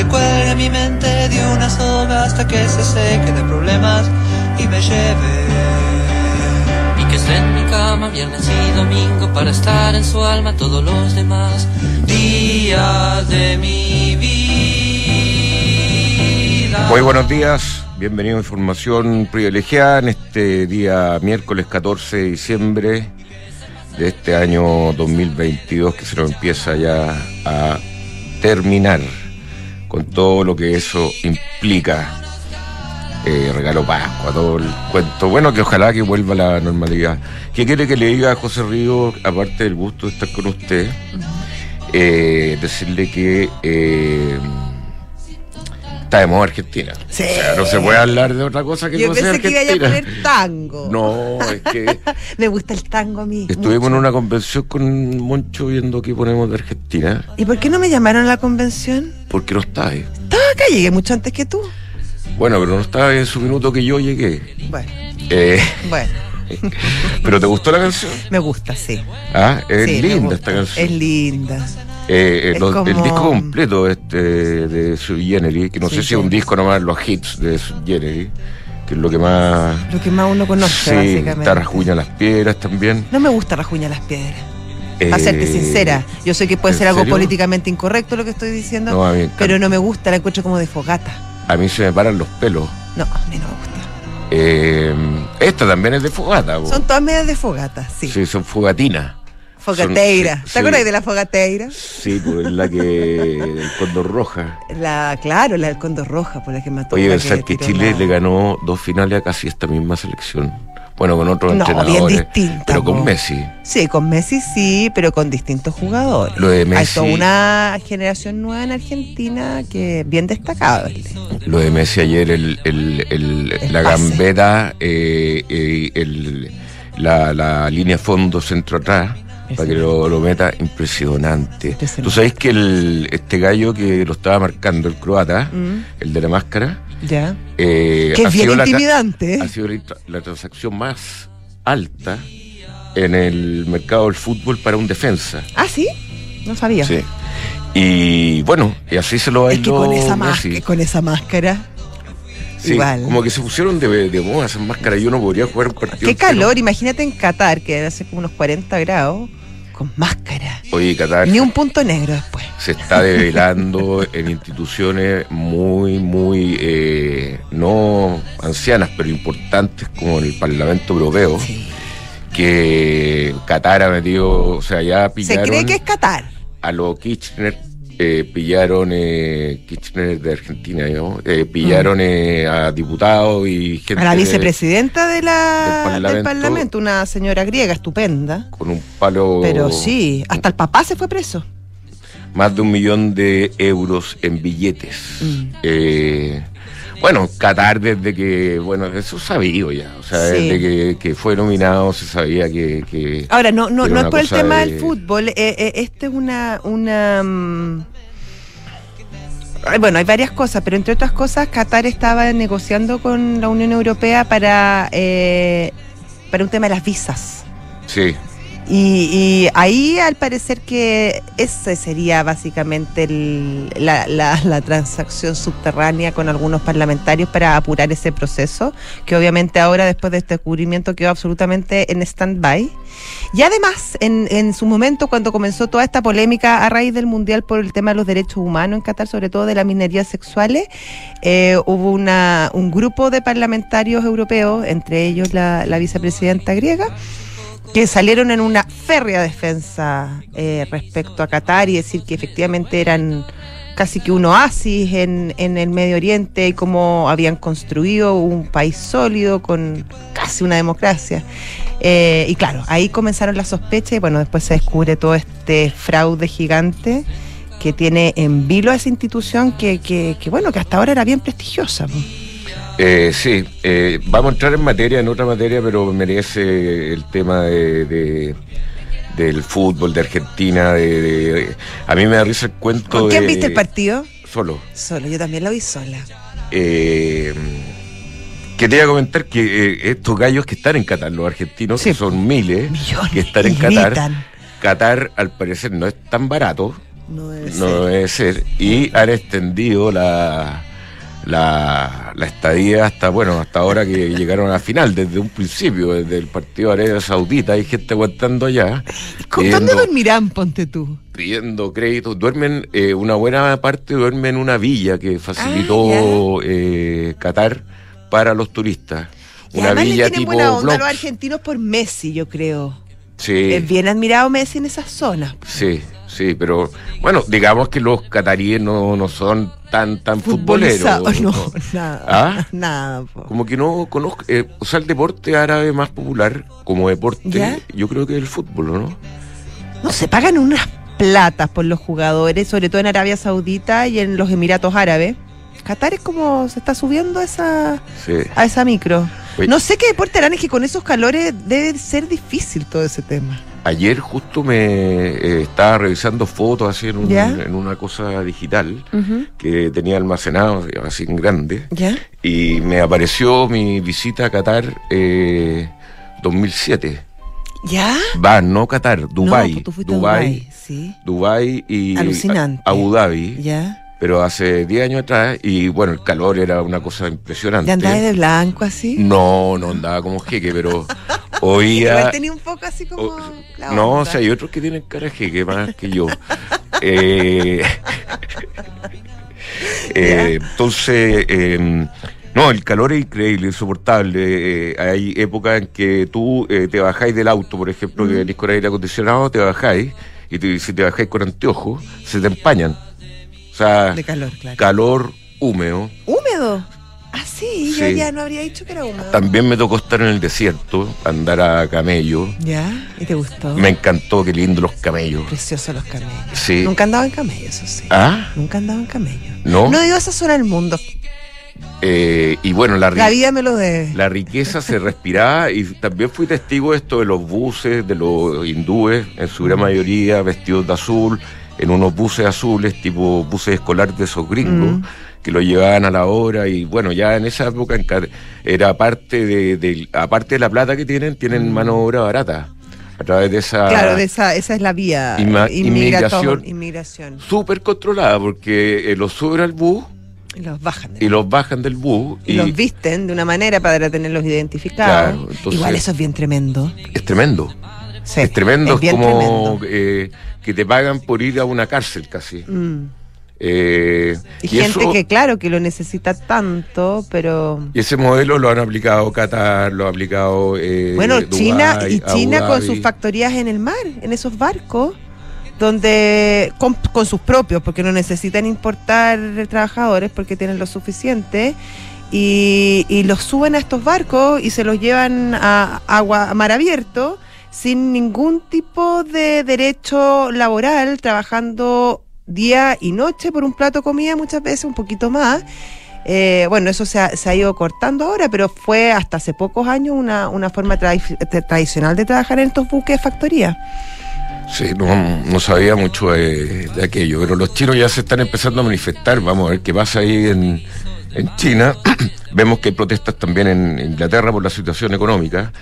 que cuelgue mi mente de una soga hasta que se seque de problemas y me lleve. Y que esté en mi cama viernes y domingo para estar en su alma todos los demás días de mi vida. Muy buenos días, bienvenido a Información Privilegiada en este día miércoles 14 de diciembre de este año 2022 que se nos empieza ya a terminar con todo lo que eso implica. Eh, regalo Pascua, todo el cuento. Bueno, que ojalá que vuelva a la normalidad. ¿Qué quiere que le diga a José Río, aparte del gusto de estar con usted? Eh, decirle que eh, está de moda Argentina. Sí. O sea, no se puede hablar de otra cosa que Yo no sea pensé que iba a Argentina. poner tango. No, es que Me gusta el tango a mí. estuvimos en una convención con Moncho viendo qué ponemos de Argentina, ¿Y por qué no me llamaron a la convención? porque no está ahí. Estaba acá, llegué mucho antes que tú. Bueno, pero no estaba en su minuto que yo llegué. Bueno, Eh, bueno, ¿Pero te gustó la canción? me gusta, sí. Ah, es Sí, linda esta canción. Es linda. Eh, eh, El disco completo este de Sui Generis, que no sé si es un disco nomás, los hits de Sui Generis, que es lo que más... Lo que más uno conoce, sí, básicamente. está Rajuña las Piedras también. No me gusta rajuña las piedras. Para Eh, serte sincera, yo sé que puede ¿en ser algo serio? políticamente incorrecto lo que estoy diciendo, No, a mí pero no me gusta, la encuentro como de fogata. A mí se me paran los pelos. No, a mí no me gusta. Eh, esta también es de fogata. Son todas medias de fogata, sí. Sí, son fogatinas. Fogateira. Son- sí, ¿Te acuerdas sí. de la fogateira? Sí, pues es la que... el Condor Roja. La, claro, la del Condor Roja, por la que mató. Oye, pensar que tiró Chile la- le ganó dos finales a casi esta misma selección. Bueno, con otros No, bien entrenadores. distinta, Pero con. Messi. Sí, con Messi sí, pero con distintos jugadores. Lo de Hay Messi- toda una generación nueva en Argentina que es bien destacable. Lo de Messi ayer, el, el- el- El la pase. gambeta, eh, eh, el- la, la línea fondo centro atrás, para que lo, lo meta, impresionante. Impresionante. Tú sabes que el, este gallo que lo estaba marcando, el croata, Mm, el de la máscara, ya. eh, Que ha es bien la intimidante. ¿eh? ha sido la, tra- la transacción más alta en el mercado del fútbol para un defensa. Ah, sí, no sabía. Sí. Y bueno, y así se lo Es que con esa, Messi. máscara, con esa máscara. Sí, igual. como que se pusieron de, de moda esas máscaras. Yo no podría jugar un partido. Qué calor, imagínate en Qatar, que hace como unos 40 grados, con máscara. Oye, Qatar Ni un punto negro después. se está develando en instituciones muy, muy, eh, no ancianas, pero importantes como el Parlamento Europeo, Sí. que Qatar ha metido, o sea, ya Se pillaron cree que es Qatar. a los Kirchner, eh, pillaron eh, Kirchner de Argentina, ¿no? Eh, pillaron eh, a diputados y gente Mm. A la de- vicepresidenta de la, del del, Parlamento. Parlamento. una señora griega estupenda. con un palo Pero sí, hasta el papá se fue preso. más de un millón de euros en billetes. Mm. Bueno, Qatar desde que, bueno, eso sabido ya, o sea, Sí. desde que, que fue nominado se sabía que... que- Ahora, no, no, no es por el tema de- del fútbol. eh, eh, este es una. una mm, bueno, hay varias cosas, pero entre otras cosas, Qatar estaba negociando con la Unión Europea para, eh, para un tema de las visas. sí, Y, y ahí al parecer que ese sería básicamente el- la, la- la transacción subterránea con algunos parlamentarios para apurar ese proceso, que obviamente ahora después de este descubrimiento quedó absolutamente en stand-by. Y además, en, en su momento, cuando comenzó toda esta polémica a raíz del Mundial por el tema de los derechos humanos en Qatar, sobre todo de las minerías sexuales, eh, hubo una, un grupo de parlamentarios europeos, entre ellos la, la vicepresidenta griega, que salieron en una férrea defensa eh, respecto a Qatar y decir que efectivamente eran casi que un oasis en, en el Medio Oriente y cómo habían construido un país sólido con casi una democracia. Eh, y claro, ahí comenzaron las sospechas y bueno, después se descubre todo este fraude gigante que tiene en vilo a esa institución que, que, que, bueno, que hasta ahora era bien prestigiosa. Eh, sí, eh, vamos a entrar en materia, en otra materia, pero merece el tema de, de- del fútbol de Argentina. De, de- a mí me da risa el cuento ¿Con quién viste el partido? Solo. Solo, yo también lo vi sola. Eh, quería comentar que eh, estos gallos que están en Qatar, los argentinos, Sí. que son miles, Millones. que están en Qatar. Qatar al parecer no es tan barato, No debe no ser. debe ser. Y han extendido la, la, la estadía hasta, bueno, hasta ahora que llegaron a la final, desde un principio, desde el partido de Arabia Saudita, hay gente aguantando allá. ¿Con dónde dormirán, ponte tú? pidiendo créditos. Duermen, eh, una buena parte duerme en una villa que facilitó eh, Qatar para los turistas. Y Una le villa tienen tipo buena onda los argentinos por Messi, yo creo. Sí, Es bien admirado Messi en esas zonas. sí, sí, pero bueno, digamos que los cataríes no, no son tan tan futboleros. No, ¿no? nada. ¿Ah? Nada. po. Como que no conozco, eh, o sea, el deporte árabe más popular como deporte, ¿Ya? yo creo que es el fútbol, ¿no? No, se pagan unas platas por los jugadores, sobre todo en Arabia Saudita y en los Emiratos Árabes. Qatar es como se está subiendo a esa, Sí. a esa micro. Oye. No sé qué deporte harán, es que con esos calores debe ser difícil todo ese tema. Ayer justo me eh, estaba revisando fotos así en, un- ¿Ya? en una cosa digital que tenía almacenado así en grande ¿Ya? y me apareció mi visita a Qatar eh, 2007. ¿Ya? Va, no Qatar, Dubai, No, pues Dubai, Dubái, sí. Dubai y Alucinante. Abu Dhabi, ¿Ya? Pero hace 10 años atrás y bueno, el calor era una cosa impresionante. ¿Ya andabas de blanco así? No, no andaba como jeque, pero Igual oía tenía un poco así como. o- no, o sea, hay otros que tienen cara jeque más que yo. Eh, eh, entonces, eh, no, el calor es increíble, insoportable. Eh, hay épocas en que tú eh, te bajáis del auto, por ejemplo, que venís con aire acondicionado, te bajáis, y te- si te bajáis con anteojos, se te empañan. O sea, De calor, claro. calor húmedo. ¿Húmedo? Ah, sí, yo ya no habría dicho que era húmedo. También me tocó estar en el desierto, andar a camello. ¿Ya? ¿Y te gustó? Me encantó, qué lindo los camellos. Preciosos los camellos. Sí. Nunca andaba en camello, eso sí. ¿Ah? Nunca andaba en camello. ¿No? No digo esa zona del mundo. Eh, y bueno, la, La vida me lo debe. la riqueza se respiraba y también fui testigo de esto de los buses, de los hindúes, en su gran mayoría vestidos de azul, en unos buses azules, tipo buses escolares de esos gringos, Mm. que lo llevaban a la hora y bueno, ya en esa época era parte de, de- aparte de la plata que tienen, tienen mano de obra barata. A través de esa... Mm. Claro, de esa, esa es la vía. Inmigración. Inmigración. Súper controlada porque eh, los suben al bus Y los bajan. de- y los bajan del bus y, los visten de una manera para tenerlos identificados. Claro, entonces- Igual eso es bien tremendo. es tremendo. Sí, es tremendo, es, como tremendo. eh, que te pagan por ir a una cárcel casi. Mm. Eh, Y, y, gente eso- que, claro, que lo necesita tanto, pero. y ese modelo lo han aplicado Qatar, lo ha aplicado eh, Bueno, Dubái, China y China con sus factorías en el mar, en esos barcos, donde con, con sus propios, porque no necesitan importar trabajadores porque tienen lo suficiente. Y, y los suben a estos barcos y se los llevan a agua a mar abierto sin ningún tipo de derecho laboral, trabajando día y noche por un plato de comida, muchas veces un poquito más. Eh, bueno, eso se ha, se ha ido cortando ahora, pero fue hasta hace pocos años una, forma tradicional de trabajar en estos buques de factoría. Sí, no, no sabía mucho de, de aquello, pero los chinos ya se están empezando a manifestar. Vamos a ver qué pasa ahí en, en China. Vemos que hay protestas también en Inglaterra por la situación económica.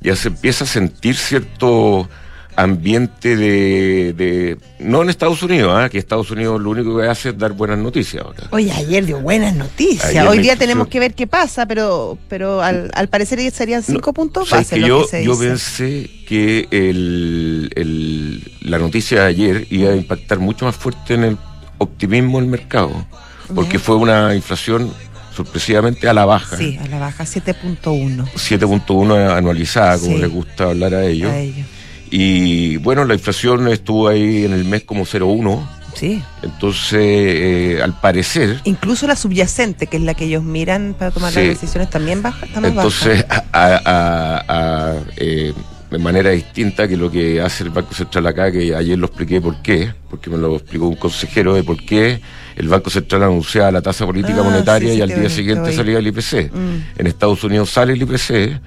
Ya se empieza a sentir cierto ambiente de... de- no en Estados Unidos, ¿ah? que Estados Unidos lo único que hace es dar buenas noticias ahora. Oye, ayer dio buenas noticias. Ayer Hoy día tenemos que ver qué pasa, pero, pero al, al parecer serían cinco No, puntos ¿sabes base que lo yo, que se yo dice. pensé que el, el- la noticia de ayer iba a impactar mucho más fuerte en el optimismo del mercado, porque fue una inflación sorpresivamente a la baja, Sí, a la baja 7.1 7.1 anualizada, como Sí. les gusta hablar a ellos. a ellos. Y bueno, la inflación estuvo ahí en el mes como 0.1, Sí. entonces eh, al parecer... Incluso la subyacente, que es la que ellos miran para tomar Sí. las decisiones, también baja, está más Entonces, baja. a, a- a- a, eh, de manera distinta que lo que hace el Banco Central acá, que ayer lo expliqué por qué, porque me lo explicó un consejero de por qué el Banco Central anunciaba la tasa política Ah, monetaria sí, sí, y al día siguiente salía el IPC. Mm. En Estados Unidos sale el IPC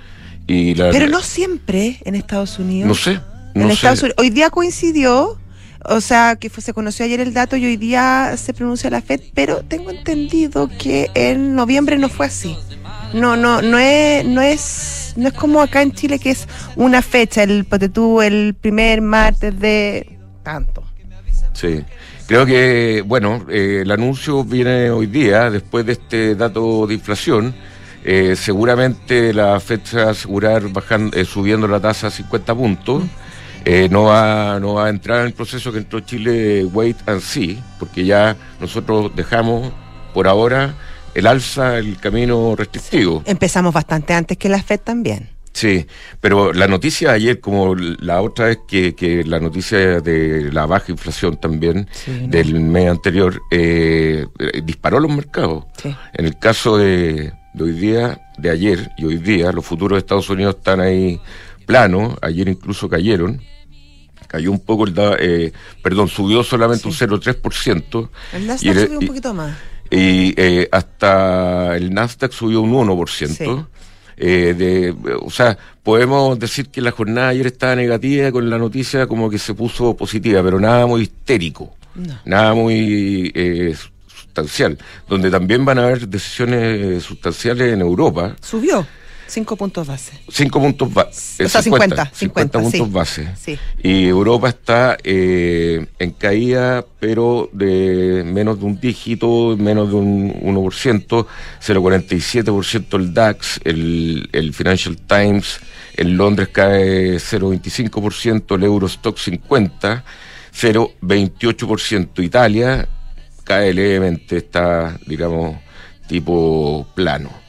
y la Pero no siempre en Estados Unidos. no sé, no en sé. Estados Unidos. Hoy día coincidió, o sea, que fue, se conoció ayer el dato y hoy día se pronuncia la FED, pero tengo entendido que en noviembre no fue así. No, no, no es, no es, no es como acá en Chile que es una fecha, el ponte tú, el primer martes de tanto. Sí. Creo que, bueno, eh, el anuncio viene hoy día, después de este dato de inflación. Eh, seguramente la Fed se va a asegurar bajando, eh, subiendo la tasa a 50 puntos. Eh, no, va, no va a entrar en el proceso que entró Chile wait and see, porque ya nosotros dejamos por ahora el alza, el camino restrictivo. Empezamos bastante antes que la FED también. Sí, pero la noticia de ayer, como la otra vez que, que la noticia de la baja inflación también Sí, no. del mes anterior, eh, eh, disparó los mercados. Sí. En el caso de, de hoy día, de ayer y hoy día, los futuros de Estados Unidos están ahí planos, ayer incluso cayeron. Cayó un poco el, da- eh, perdón, subió solamente Sí. un 0,3%. El Y Nasdaq el- subió un poquito más. y eh, hasta el Nasdaq subió un 1%. Eh, de, o sea, podemos decir que la jornada ayer estaba negativa con la noticia como que se puso positiva, pero nada muy histérico, No. nada muy eh, sustancial, donde también van a haber decisiones sustanciales en Europa. Subió cinco puntos base. Cinco puntos base. O sea, 50, 50, puntos sí. base. Sí. Y Europa está eh, en caída, pero de menos de un dígito, menos de un 1%, 0,47% el DAX, el, el Financial Times, en Londres cae 0,25%, el Eurostock 50, 0,28%. Italia cae levemente, está, digamos, tipo plano.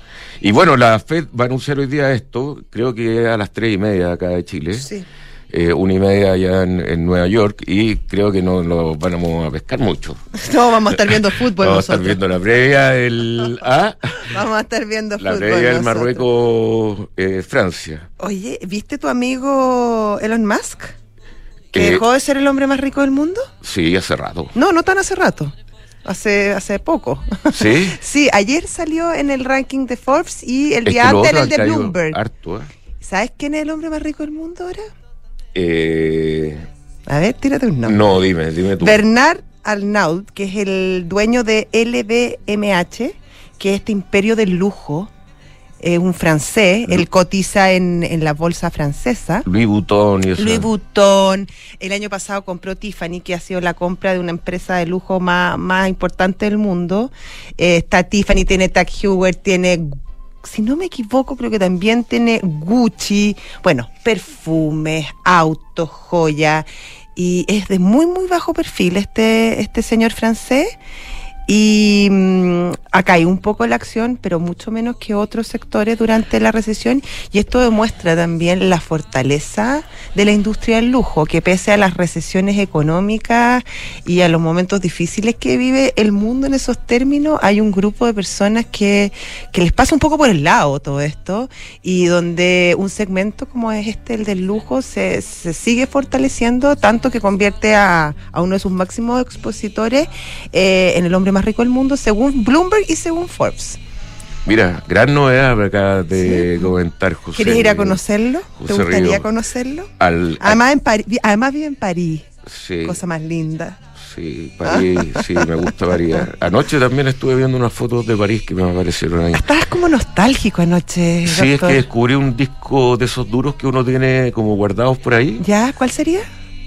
Y bueno, la Fed va a anunciar hoy día esto, creo que a las tres y media acá de Chile, Sí. eh, una y media allá en, en Nueva York, y creo que no lo vamos a pescar mucho. No, vamos a estar viendo fútbol vamos a estar viendo la previa del A, Vamos a estar viendo la fútbol previa del. Marruecos-Francia. Oye, ¿viste tu amigo Elon Musk? ¿Que Eh, dejó de ser el hombre más rico del mundo? sí, hace rato. No, no tan hace rato. Hace, hace poco. ¿Sí? Sí, ayer salió en el ranking de Forbes y el Es día antes otro el de Bloomberg. Harto, ¿eh? ¿Sabes quién es el hombre más rico del mundo ahora? Eh, A ver, tírate un nombre. no, dime, dime tú. Bernard Arnault, que es el dueño de LVMH, que es este imperio del lujo, es un francés, él cotiza en, en la bolsa francesa. Louis Vuitton y eso. Louis Vuitton, el año pasado compró Tiffany, que ha sido la compra de una empresa de lujo más, más importante del mundo. Eh, está Tiffany, tiene Tag Heuer, tiene, si no me equivoco, creo que también tiene Gucci. Bueno, perfumes, autos, joya. Y es de muy, muy bajo perfil este, este señor francés. Y mm, ha caído un poco la acción, pero mucho menos que otros sectores durante la recesión. Y esto demuestra también la fortaleza de la industria del lujo, que pese a las recesiones económicas y a los momentos difíciles que vive el mundo en esos términos, hay un grupo de personas que, que les pasa un poco por el lado todo esto y donde un segmento como es este, el del lujo, se, se sigue fortaleciendo, tanto que convierte a, a uno de sus máximos expositores eh, en el hombre más rico del mundo, según Bloomberg y según Forbes. Mira, gran novedad acabas de comentar, José. ¿Quieres ir a conocerlo? ¿Te José gustaría Río. conocerlo? Al, Además, en París, además vive en París, sí, cosa más linda. sí, París, sí, me gusta París. Anoche también estuve viendo unas fotos de París que me aparecieron ahí. Estabas como nostálgico anoche. Sí, es que descubrí un disco de esos duros que uno tiene como guardados por ahí. ¿Ya? ¿Cuál sería?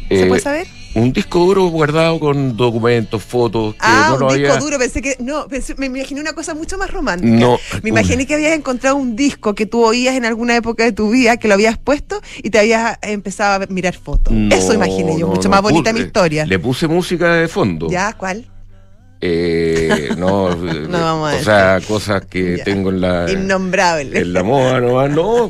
¿Se Eh, puede saber? Un disco duro guardado con documentos, fotos, que Ah, no un lo disco había... duro. Pensé que. No, pensé- me imaginé una cosa mucho más romántica. No, me imaginé que habías encontrado un disco que tú oías en alguna época de tu vida, que lo habías puesto y te habías empezado a mirar fotos. No, Eso imaginé yo, mucho más bonita mi historia. Le puse música de fondo. ¿Ya? ¿Cuál? Eh, no, eh, vamos a o sea, cosas que Ya. tengo en la, Innombrable. en la moda nomás, no,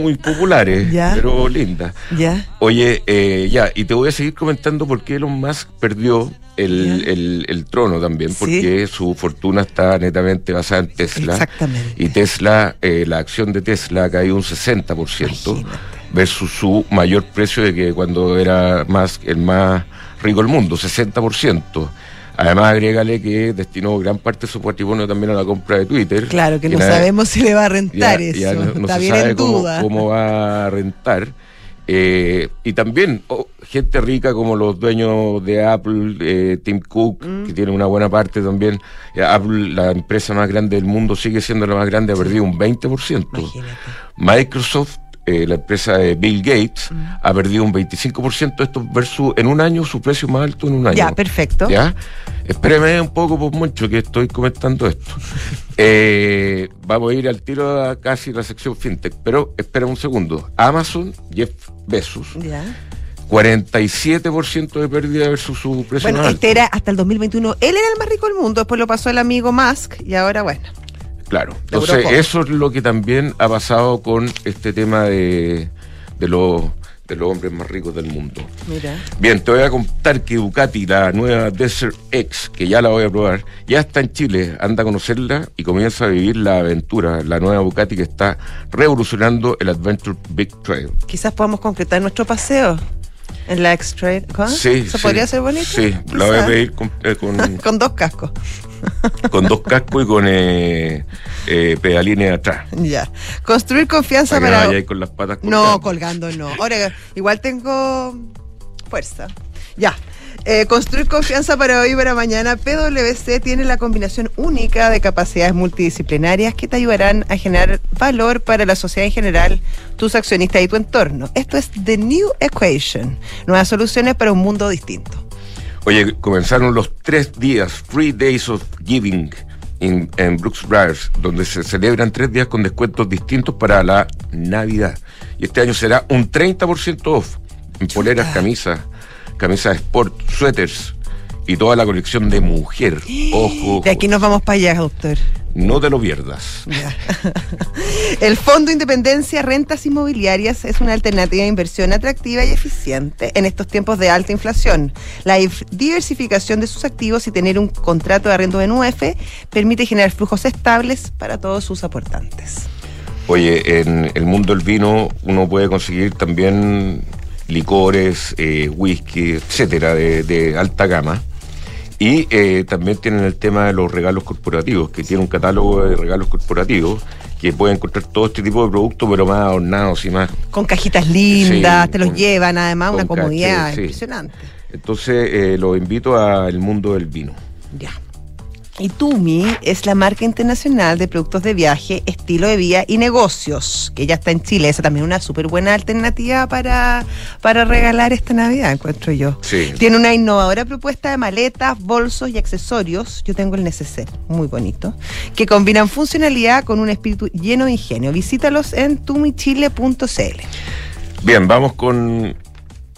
muy populares, Ya. pero lindas. ¿Ya? Oye, eh, ya, y te voy a seguir comentando por qué Elon Musk perdió el, el- el trono también, Sí. porque su fortuna está netamente basada en Tesla. Exactamente. Y Tesla, eh, la acción de Tesla ha caído un 60% Imagínate. versus su mayor precio de que cuando era más el más rico del mundo, 60%. Además, agrégale que destinó gran parte de su patrimonio también a la compra de Twitter. Claro, que no nada- sabemos si le va a rentar ya, eso. ya no, no Está se bien sabe en cómo, duda. cómo va a rentar. Eh, y también oh, gente rica como los dueños de Apple, eh, Tim Cook, Mm. que tiene una buena parte también. Apple, la empresa más grande del mundo, sigue siendo la más grande, ha perdido un 20%. Imagínate. Microsoft eh, la empresa de Bill Gates, Mm. ha perdido un 25% esto versus en un año su precio más alto en un año. Ya, perfecto. ¿Ya? Espéreme un poco, por mucho que estoy comentando esto. Eh, vamos a ir al tiro a casi la sección fintech, pero espera un segundo. Amazon, Jeff Bezos, Ya. 47% de pérdida versus su precio Bueno, más alto. este era hasta el 2021. Él era el más rico del mundo, después lo pasó el amigo Musk y ahora, bueno. Claro. Entonces, Europa. eso es lo que también ha pasado con este tema de, de, los, de los hombres más ricos del mundo. Mira. Bien, te voy a contar que Ducati, la nueva Desert X, que ya la voy a probar, ya está en Chile, anda a conocerla y comienza a vivir la aventura, la nueva Ducati que está revolucionando el Adventure Big Trail. Quizás podamos concretar nuestro paseo en la X-Trail. Sí, ¿Eso sí, podría ser bonito? Sí, la voy a pedir con, eh, con, Con dos cascos. con dos cascos y con eh, eh, pedalines atrás. Ya. Construir confianza Para no para. vaya con las patas No, colgando. colgando no. Ahora, igual tengo fuerza. Ya. Eh, construir confianza para hoy y para mañana. PwC tiene la combinación única de capacidades multidisciplinarias que te ayudarán a generar valor para la sociedad en general, tus accionistas y tu entorno. Esto es The New Equation. Nuevas soluciones para un mundo distinto. Oye, comenzaron los tres días, Three Days of Giving, en, en Brooks Brothers, donde se celebran tres días con descuentos distintos para la Navidad. Y este año será un 30% off en poleras, camisas, camisas sport, suéteres y toda la colección de mujer. Ojo, De aquí nos vamos para allá, doctor. no te lo pierdas. Ya. El Fondo Independencia Rentas Inmobiliarias es una alternativa de inversión atractiva y eficiente en estos tiempos de alta inflación. La if- diversificación de sus activos y tener un contrato de arrendo en UF permite generar flujos estables para todos sus aportantes. Oye, en el mundo del vino uno puede conseguir también licores, eh, whisky, etcétera, de, de alta gama. Y eh, también tienen el tema de los regalos corporativos, que tiene un catálogo de regalos corporativos que puede encontrar todo este tipo de productos, pero más adornados y más. Con cajitas lindas, Sí, te los con- llevan además, una comodidad sí. impresionante. Entonces, eh, los invito al mundo del vino. Ya. Y Tumi es la marca internacional de productos de viaje, estilo de vida y negocios, que ya está en Chile. Esa también es una súper buena alternativa para, para regalar esta Navidad, encuentro yo. Sí. Tiene una innovadora propuesta de maletas, bolsos y accesorios. Yo tengo el neceser, muy bonito, que combinan funcionalidad con un espíritu lleno de ingenio. Visítalos en tumichile.cl. Bien, vamos con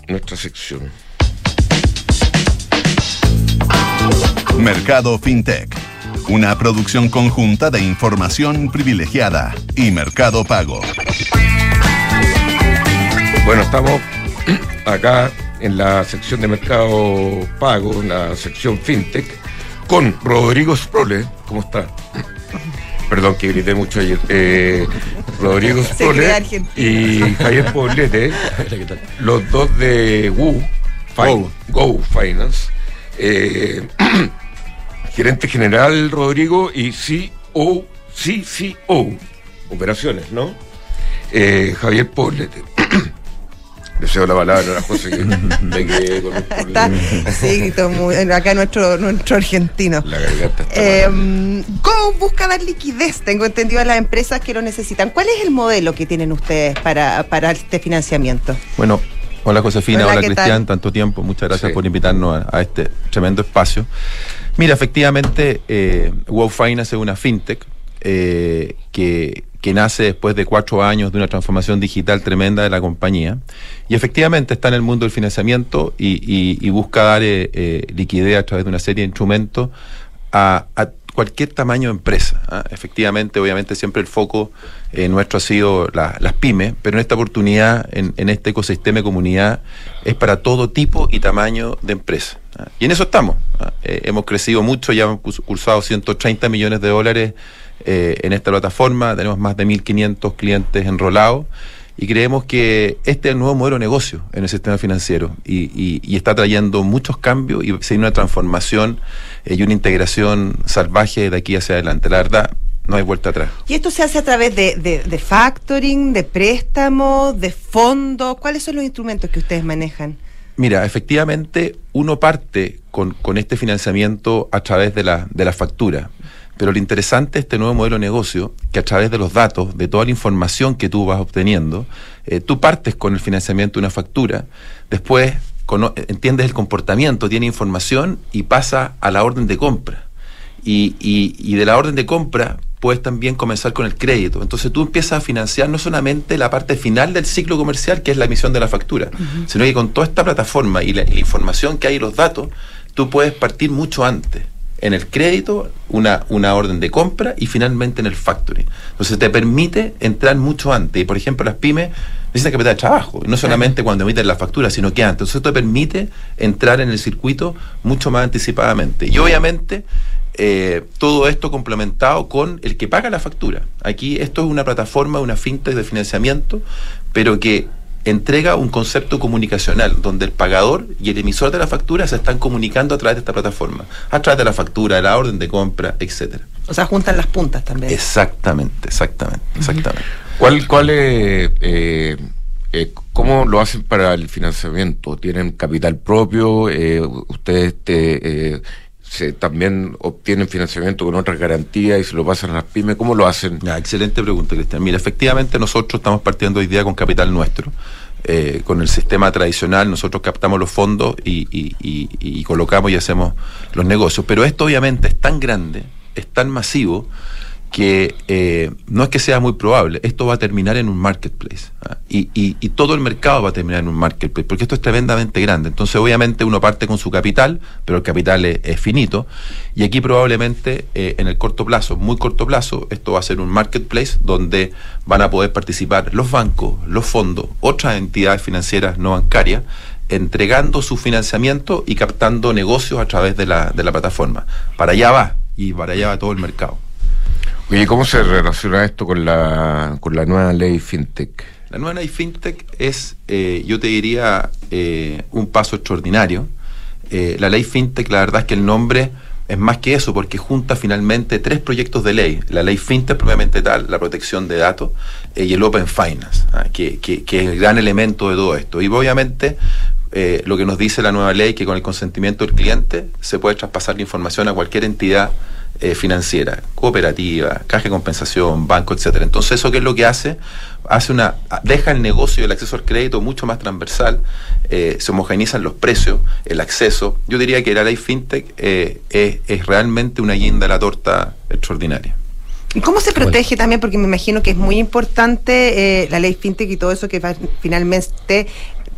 nuestra sección. Mercado FinTech. Una producción conjunta de información privilegiada y Mercado Pago. Bueno, estamos acá en la sección de mercado pago, en la sección fintech, con Rodrigo Sprole. ¿Cómo está? Perdón que grité mucho ayer. Eh, Rodrigo Se Sprole cree argentino. y Javier Poblete, los dos de Wu, Fin- Go Finance. Eh, gerente general Rodrigo y CEO, CCO, operaciones, ¿no? Eh, Javier Poblete. Deseo la palabra a José que me quedé con un Está, sí, muy- acá nuestro, nuestro argentino. La garganta está Eh. Go busca dar liquidez, tengo entendido, a las empresas que lo necesitan. ¿Cuál es el modelo que tienen ustedes para, para este financiamiento? Bueno, hola Josefina, Hola, hola, ¿qué Cristian, tal? tanto tiempo, muchas gracias Sí. por invitarnos a, a este tremendo espacio. Mira, efectivamente, eh, Wow Finance es una fintech eh, que, que nace después de cuatro años de una transformación digital tremenda de la compañía y efectivamente está en el mundo del financiamiento y, y- y busca dar eh, eh, liquidez a través de una serie de instrumentos a, a cualquier tamaño de empresa. ¿ah? Efectivamente, obviamente siempre el foco eh, nuestro ha sido la- las pymes, pero en esta oportunidad, en, este ecosistema de comunidad, es para todo tipo y tamaño de empresa. ¿ah? Y en eso estamos. ¿ah? Eh, hemos crecido mucho, ya hemos curs- cursado 130 millones de dólares eh, en esta plataforma, tenemos más de 1.500 clientes enrolados. Y creemos que este es el nuevo modelo de negocio en el sistema financiero y, y- y está trayendo muchos cambios y se una transformación eh, y una integración salvaje de aquí hacia adelante. La verdad, no hay vuelta atrás. ¿Y esto se hace a través de, de, de factoring, de préstamos, de fondos? ¿Cuáles son los instrumentos que ustedes manejan? Mira, efectivamente, uno parte con, con este financiamiento a través de la, de la factura. Pero lo interesante de este nuevo modelo de negocio, que a través de los datos, de toda la información que tú vas obteniendo, eh, tú partes con el financiamiento de una factura, después entiendes el comportamiento, tiene información y pasa a la orden de compra. Y, y, de la orden de compra puedes también comenzar con el crédito. Entonces tú empiezas a financiar no solamente la parte final del ciclo comercial, que es la emisión de la factura, sino que con toda esta plataforma y la, información que hay y los datos, tú puedes partir mucho antes en el crédito, una, una orden de compra y finalmente en el factory. Entonces te permite entrar mucho antes. Y por ejemplo, las pymes necesitan capital de trabajo, no solamente cuando emiten la factura, sino que antes. Entonces te permite entrar en el circuito mucho más anticipadamente. Y obviamente eh, todo esto complementado con el que paga la factura. Aquí esto es una plataforma, una fintech de financiamiento, pero que entrega un concepto comunicacional donde el pagador y el emisor de la factura se están comunicando a través de esta plataforma, a través de la factura, de la orden de compra, etcétera. O sea, juntan las puntas también. Exactamente, exactamente, exactamente. ¿Cuál, cuál es, eh, eh, cómo lo hacen para el financiamiento? ¿Tienen capital propio? Eh, ¿Ustedes te, se también obtienen financiamiento con otras garantías y se lo pasan a las pymes? ¿Cómo lo hacen? excelente pregunta, Cristian. Mira, efectivamente nosotros estamos partiendo hoy día con capital nuestro. Eh, con el sistema tradicional nosotros captamos los fondos y, y colocamos y hacemos los negocios. Pero esto obviamente es tan grande, es tan masivo, que eh, no es que sea muy probable, esto va a terminar en un marketplace. ¿ah? Y, todo el mercado va a terminar en un marketplace, porque esto es tremendamente grande. Entonces, obviamente, uno parte con su capital, pero el capital es, finito. Y aquí probablemente, eh, en el corto plazo, muy corto plazo, esto va a ser un marketplace donde van a poder participar los bancos, los fondos, otras entidades financieras no bancarias, entregando su financiamiento y captando negocios a través de la, de la plataforma. Para allá va, y para allá va todo el mercado. Oye, ¿cómo se relaciona esto con la, con la nueva ley FinTech? La nueva ley FinTech es, eh, yo te diría, eh, un paso extraordinario. Eh, la ley FinTech, la verdad es que el nombre es más que eso, porque junta finalmente tres proyectos de ley. La ley FinTech, probablemente tal, la protección de datos, y el Open Finance, ah, que, que, es el gran elemento de todo esto. Y obviamente lo que nos dice la nueva ley, que con el consentimiento del cliente se puede traspasar la información a cualquier entidad eh, financiera, cooperativa, caja de compensación, banco, etcétera. Entonces, ¿eso qué es lo que hace? Hace una, deja el negocio y el acceso al crédito mucho más transversal, eh, se homogenizan los precios, el acceso. Yo diría que la ley FinTech eh, es, realmente una guinda a la torta extraordinaria. ¿Y cómo se protege también? Porque me imagino que es muy importante la ley FinTech y todo eso que va, finalmente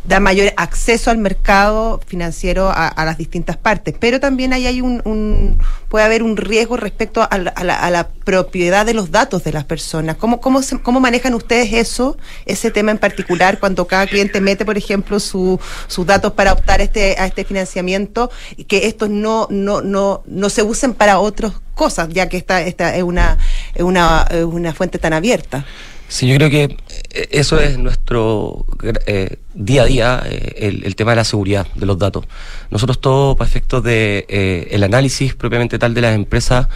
da mayor acceso al mercado financiero a, las distintas partes. Pero también ahí hay un, puede haber un riesgo respecto a la, propiedad de los datos de las personas. ¿Cómo, cómo, ¿Cómo manejan ustedes eso, ese tema en particular, cuando cada cliente mete, por ejemplo, sus datos para optar este, a este financiamiento, que estos no, no, no, no se usen para otras cosas, ya que esta, esta es una, una, es una fuente tan abierta? Sí, yo creo que eh, eso es nuestro eh, día a día, eh, el, tema de la seguridad de los datos. Nosotros todo, para efectos de el análisis propiamente tal de las empresas,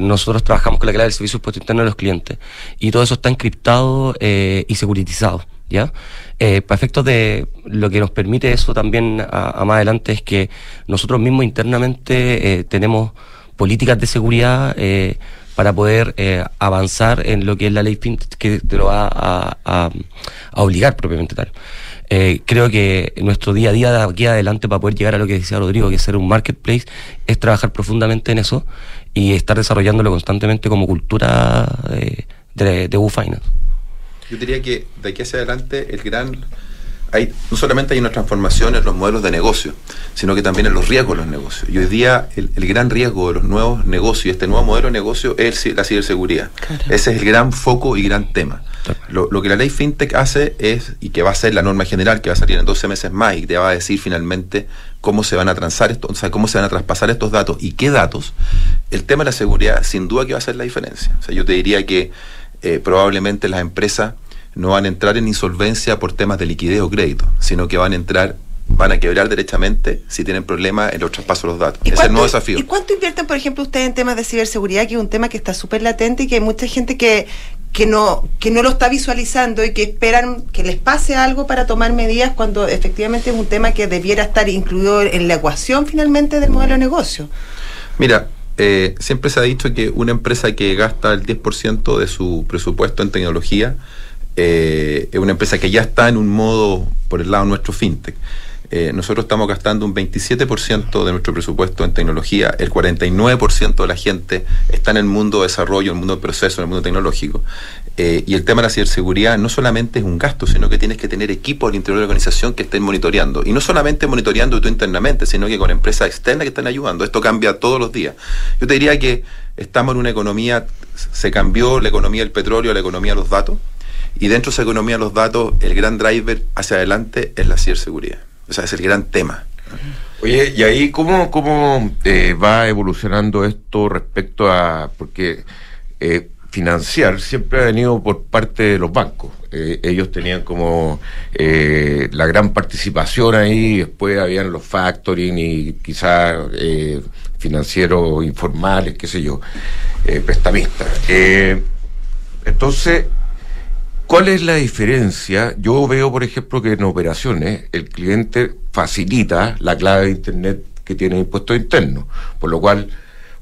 nosotros trabajamos con la clave del servicio puesto interno de los clientes y todo eso está encriptado y securitizado. ¿Ya? para efectos de lo que nos permite eso también a, más adelante es que nosotros mismos internamente tenemos políticas de seguridad para poder eh, avanzar en lo que es la ley FinTech que te lo va a, obligar propiamente tal. Eh, creo que nuestro día a día de aquí adelante para poder llegar a lo que decía Rodrigo, que es ser un marketplace, es trabajar profundamente en eso y estar desarrollándolo constantemente como cultura de, de, de Finance. Yo diría que de aquí hacia adelante el gran hay, no solamente hay una transformación en los modelos de negocio, sino que también en los riesgos de los negocios. Y hoy día el, gran riesgo de los nuevos negocios y este nuevo modelo de negocio es la ciberseguridad. Ese es el gran foco y gran tema. Lo, que la ley FinTech hace es, y que va a ser la norma general, que va a salir en 12 meses más y te va a decir finalmente cómo se van a transar esto, o sea, cómo se van a traspasar estos datos y qué datos, el tema de la seguridad sin duda que va a ser la diferencia. O sea, yo te diría que eh, probablemente las empresas no van a entrar en insolvencia por temas de liquidez o crédito, sino que van a entrar van a quebrar derechamente si tienen problemas en los traspasos de los datos. Ese es el nuevo desafío. ¿Y cuánto invierten, por ejemplo, ustedes en temas de ciberseguridad, que es un tema que está súper latente y que hay mucha gente que, que, no, que no lo está visualizando y que esperan que les pase algo para tomar medidas cuando efectivamente es un tema que debiera estar incluido en la ecuación finalmente del modelo de negocio? Mira, eh, siempre se ha dicho que una empresa que gasta el 10% de su presupuesto en tecnología eh, es una empresa que ya está en un modo por el lado nuestro fintech. Eh, nosotros estamos gastando un 27% de nuestro presupuesto en tecnología, el 49% de la gente está en el mundo de desarrollo, en el mundo del proceso, en el mundo tecnológico. Eh, y el tema de la ciberseguridad no solamente es un gasto, sino que tienes que tener equipos al interior de la organización que estén monitoreando. Y no solamente monitoreando tú internamente, sino que con empresas externas que están ayudando. Esto cambia todos los días. Yo te diría que estamos en una economía, se cambió la economía del petróleo a la economía de los datos. Y dentro de esa economía de los datos, el gran driver hacia adelante es la ciberseguridad. O sea, es el gran tema. Oye, ¿y ahí cómo, cómo eh, va evolucionando esto respecto a... porque eh, financiar siempre ha venido por parte de los bancos. Eh, ellos tenían como la gran participación ahí, después habían los factoring y quizás financieros informales, qué sé yo, prestamistas. entonces, ¿Cuál es la diferencia? Yo veo, por ejemplo, que en operaciones el cliente facilita la clave de Internet que tiene impuesto interno, por lo cual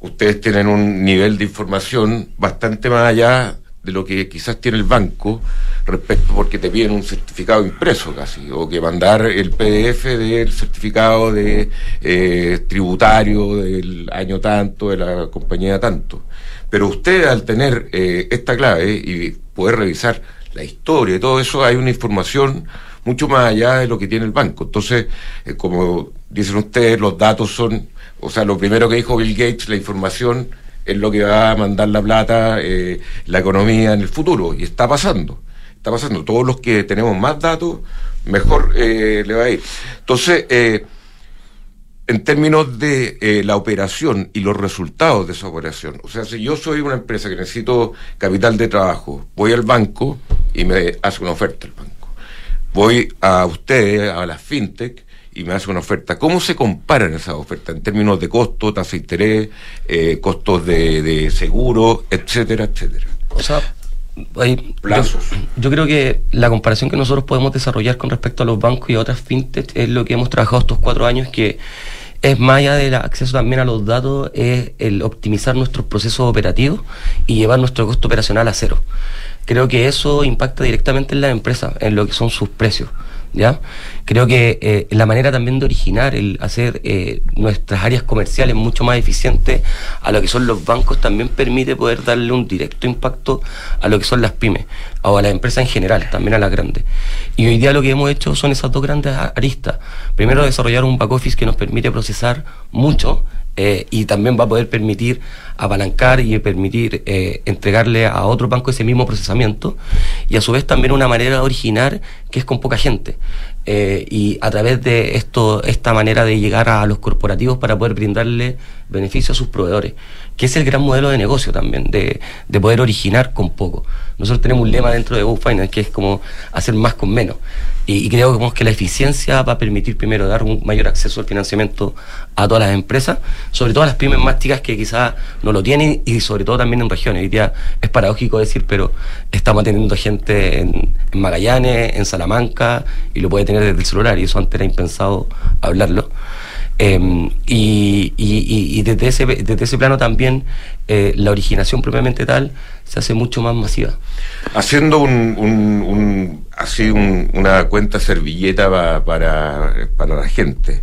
ustedes tienen un nivel de información bastante más allá de lo que quizás tiene el banco respecto porque te piden un certificado impreso casi, o que mandar el PDF del certificado de eh, tributario del año tanto, de la compañía tanto. Pero usted al tener eh, esta clave y poder revisar la historia y todo eso, hay una información mucho más allá de lo que tiene el banco. Entonces, eh, como dicen ustedes, los datos son, o sea, lo primero que dijo Bill Gates, la información es lo que va a mandar la plata, eh, la economía en el futuro, y está pasando. Está pasando. Todos los que tenemos más datos, mejor eh, le va a ir. Entonces, en términos de eh, la operación y los resultados de esa operación. O sea, si yo soy una empresa que necesito capital de trabajo, voy al banco y me hace una oferta el banco. Voy a ustedes, a la fintech, y me hace una oferta. ¿Cómo se comparan esas ofertas en términos de costo, tasa de interés, eh, costos de, seguro, etcétera, etcétera? O sea, hay, Plazos. Yo, creo que la comparación que nosotros podemos desarrollar con respecto a los bancos y a otras fintech es lo que hemos trabajado estos cuatro años, que es más allá del acceso también a los datos, es el optimizar nuestros procesos operativos y llevar nuestro costo operacional a cero. Creo que eso impacta directamente en la empresa, en lo que son sus precios. ¿ya? Creo que eh, la manera también de originar, el hacer eh, nuestras áreas comerciales mucho más eficientes a lo que son los bancos también permite poder darle un directo impacto a lo que son las pymes o a las empresas en general, también a las grandes. Y hoy día lo que hemos hecho son esas dos grandes aristas. Primero, desarrollar un back office que nos permite procesar mucho eh, y también va a poder permitir apalancar y permitir eh, entregarle a otro banco ese mismo procesamiento y a su vez también una manera de originar que es con poca gente. Eh, y a través de esto esta manera de llegar a los corporativos para poder brindarle beneficio a sus proveedores que es el gran modelo de negocio también de, de poder originar con poco nosotros tenemos un lema dentro de Go Finance que es como hacer más con menos y, creo que, que la eficiencia va a permitir primero dar un mayor acceso al financiamiento a todas las empresas, sobre todo a las pymes más chicas que quizás no lo tienen y sobre todo también en regiones. Hoy día es paradójico decir, pero estamos atendiendo gente en, Magallanes, en Salamanca y lo puede tener desde el celular y eso antes era impensado hablarlo. Em, y, desde, ese, desde ese plano también eh, la originación propiamente tal se hace mucho más masiva. Haciendo un, así una cuenta servilleta para, para la gente.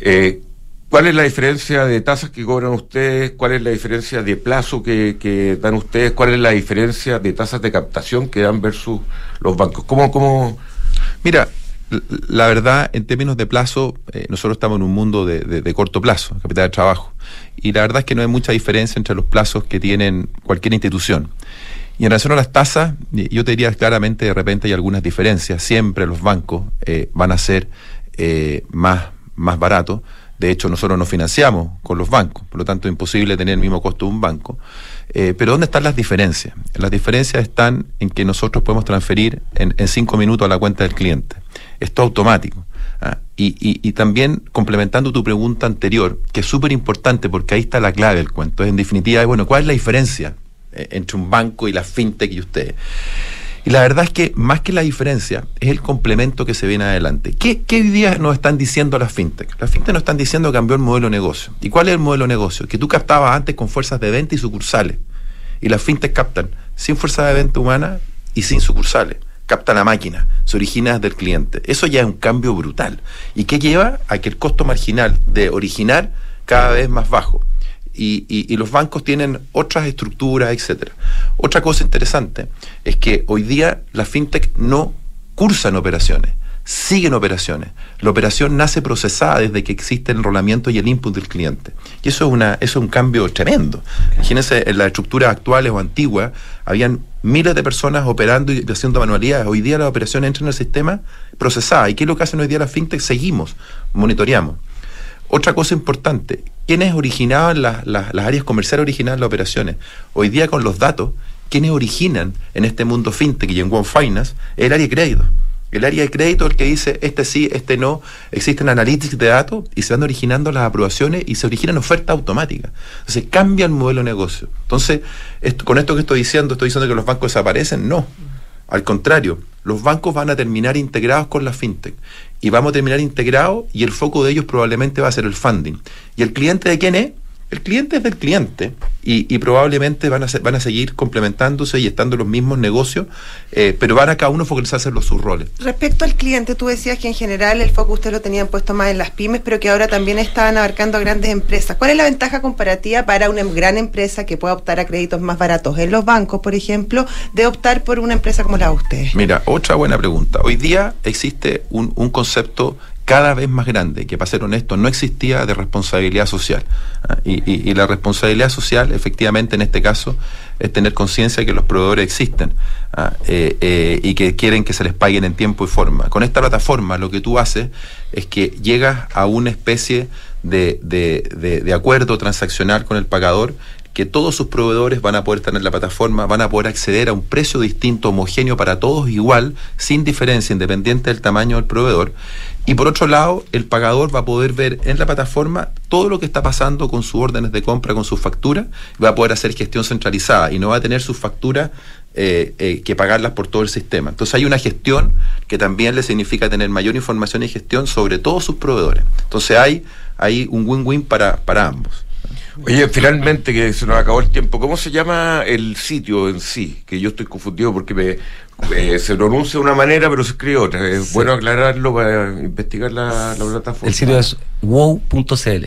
Eh, ¿Cuál es la diferencia de tasas que cobran ustedes? ¿Cuál es la diferencia de plazo que, dan ustedes? ¿Cuál es la diferencia de tasas de captación que dan versus los bancos? ¿Cómo, cómo... Mira, la verdad, en términos de plazo, eh, nosotros estamos en un mundo de, de, corto plazo, capital de trabajo. Y la verdad es que no hay mucha diferencia entre los plazos que tienen cualquier institución. Y en relación a las tasas, yo te diría claramente, de repente hay algunas diferencias. Siempre los bancos eh, van a ser eh, más, más baratos. De hecho, nosotros nos financiamos con los bancos, por lo tanto es imposible tener el mismo costo de un banco. Pero ¿dónde están las diferencias? Las diferencias están en que nosotros podemos transferir en, cinco minutos a la cuenta del cliente. Esto automático. ¿ah? Y, y, también complementando tu pregunta anterior, que es súper importante porque ahí está la clave del cuento. En definitiva, bueno, ¿cuál es la diferencia eh, entre un banco y la fintech y ustedes. Y la verdad es que más que la diferencia, es el complemento que se viene adelante. ¿Qué, qué hoy día nos están diciendo las fintech? Las fintech nos están diciendo que cambió el modelo de negocio. ¿Y cuál es el modelo de negocio? Que tú captabas antes con fuerzas de venta y sucursales. Y las fintech captan sin fuerza de venta humana y sin sucursales. Capta la máquina, se origina desde el cliente. Eso ya es un cambio brutal. ¿Y qué lleva? A que el costo marginal de originar cada vez más bajo. Y, y- y los bancos tienen otras estructuras, etcétera. Otra cosa interesante es que hoy día las fintech no cursan operaciones, siguen operaciones. La operación nace procesada desde que existe el enrolamiento y el input del cliente. Y eso es, una, eso es un cambio tremendo. Imagínense, en las estructuras actuales o antiguas, habían miles de personas operando y haciendo manualidades. Hoy día la operación entra en el sistema procesada. ¿Y qué es lo que hacen hoy día las fintech? Seguimos, monitoreamos. Otra cosa importante, ¿quiénes originaban las, las- las áreas comerciales originaban las operaciones? Hoy día con los datos, ¿quiénes originan en este mundo fintech y en One Finance? El área de crédito. El área de crédito el que dice este sí, este no. Existen analytics de datos y se van originando las aprobaciones y se originan ofertas automáticas. Entonces cambia el modelo de negocio. Entonces, esto- con esto que estoy diciendo, estoy diciendo que los bancos desaparecen. No. Al contrario, los bancos van a terminar integrados con la fintech y vamos a terminar integrados y el foco de ellos probablemente va a ser el funding. ¿Y el cliente de quién es? El cliente es del cliente y, y probablemente van a, ser- van a seguir complementándose y estando en los mismos negocios, eh, pero van a cada uno focalizarse en los, sus roles. Respecto al cliente, tú decías que en general el foco usted lo tenían puesto más en las pymes, pero que ahora también estaban abarcando a grandes empresas. ¿Cuál es la ventaja comparativa para una gran empresa que pueda optar a créditos más baratos en los bancos, por ejemplo, de optar por una empresa como la de ustedes? Mira, otra buena pregunta. Hoy día existe un, un concepto cada vez más grande, que para ser honesto no existía de responsabilidad social. Ah, Y, la responsabilidad social, efectivamente, en este caso, es tener conciencia de que los proveedores existen ah, eh, eh, y que quieren que se les paguen en tiempo y forma. Con esta plataforma lo que tú haces es que llegas a una especie de acuerdo transaccional con el pagador que todos sus proveedores van a poder tener la plataforma, van a poder acceder a un precio distinto, homogéneo para todos, igual, sin diferencia, independiente del tamaño del proveedor. Y por otro lado, el pagador va a poder ver en la plataforma todo lo que está pasando con sus órdenes de compra, con sus facturas, va a poder hacer gestión centralizada y no va a tener sus facturas eh, eh, que pagarlas por todo el sistema. Entonces hay una gestión que también le significa tener mayor información y gestión sobre todos sus proveedores. Entonces hay, hay un win-win para, para ambos. Oye, finalmente que se nos acabó el tiempo, ¿cómo se llama el sitio en sí? Que yo estoy confundido porque me, eh, se pronuncia de una manera pero se escribe otra. Es bueno aclararlo para investigar la, la plataforma. El sitio es wow.cl.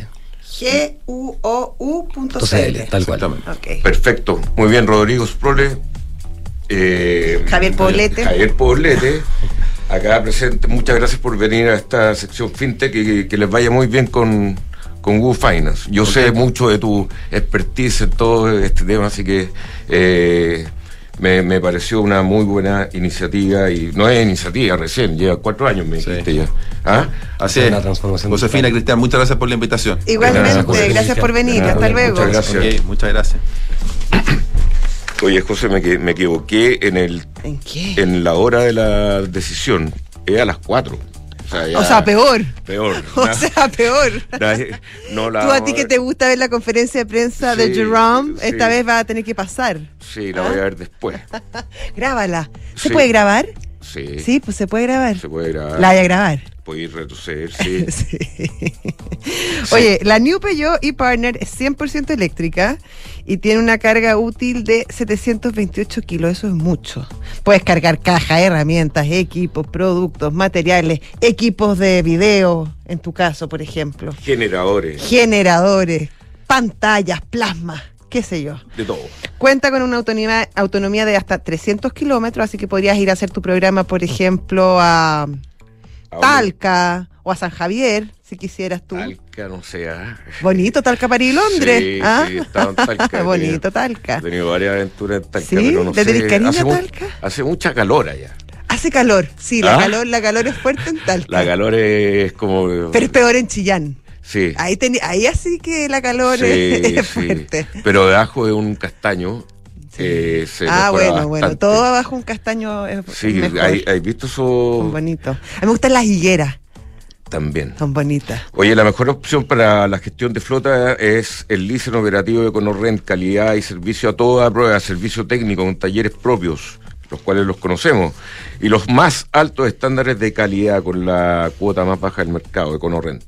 G-U-O-U.cl. CL, tal cual. Exactamente. Ok. Perfecto. Muy bien, Rodrigo Sprole. Eh, Javier Poblete. Javier Poblete. Acá presente. Muchas gracias por venir a esta sección FinTech y que les vaya muy bien con, con Google Finance. Yo sé mucho de tu expertise en todo este tema, así que eh, me, me pareció una muy buena iniciativa y no es iniciativa recién, lleva cuatro años, me Sí. dijiste ya. ¿Ah? Así Es una transformación Josefina. Cristian, muchas gracias por la invitación. Igualmente, Gracias, por venir. Hasta luego. muchas gracias. Muchas gracias. Oye, José, me, que- me equivoqué en el ¿En qué? en la hora de la decisión. Es a las 4. O sea, ya- O sea, peor. Peor. O sea, peor. na- no la Tú a ti que te gusta ver la conferencia de prensa de Jerome, sí. esta vez va a tener que pasar. Sí, la voy a ver después. Grábala. ¿Se Sí. puede grabar? Sí. Sí, pues se puede grabar. Se puede grabar. La voy a grabar. Puede ir retroceder, sí. Sí. Oye, la New Peugeot e-Partner es 100% eléctrica y tiene una carga útil de 728 kilos. Eso es mucho. Puedes cargar cajas, herramientas, equipos, productos, materiales, equipos de video, en tu caso, por ejemplo. Generadores, Generadores, pantallas, plasma, qué sé yo. de todo. Cuenta con una autonomía, autonomía de hasta 300 kilómetros, así que podrías ir a hacer tu programa, por ejemplo, a Talca o a San Javier, si quisieras tú. Talca, no sé. ¿ah? Bonito Talca, París y Londres. Sí, ¿ah? sí, en Talca, Bonito tenido- Talca. He tenido varias aventuras en Talca, ¿Sí? pero no ¿Le tenés sé. cariño hace, mu- Talca? hace mucha calor allá. Hace calor, sí, la, ¿Ah? calor, la calor es fuerte en Talca. La calor es como. Pero es peor en Chillán. Sí. Ahí, teni- ahí así que la calor Sí, es, es sí. fuerte. Pero debajo de un castaño eh, se ah, bueno, bueno. Todo abajo un castaño es, Sí, mejor. hay, hay visto eso Son bonitos. A mí me gustan las higueras, también. son bonitas. Oye, la mejor opción para la gestión de flota es el leasing operativo de Conorrent, calidad y servicio a toda prueba, servicio técnico con talleres propios. los cuales los conocemos, y los más altos estándares de calidad con la cuota más baja del mercado, EconoRent.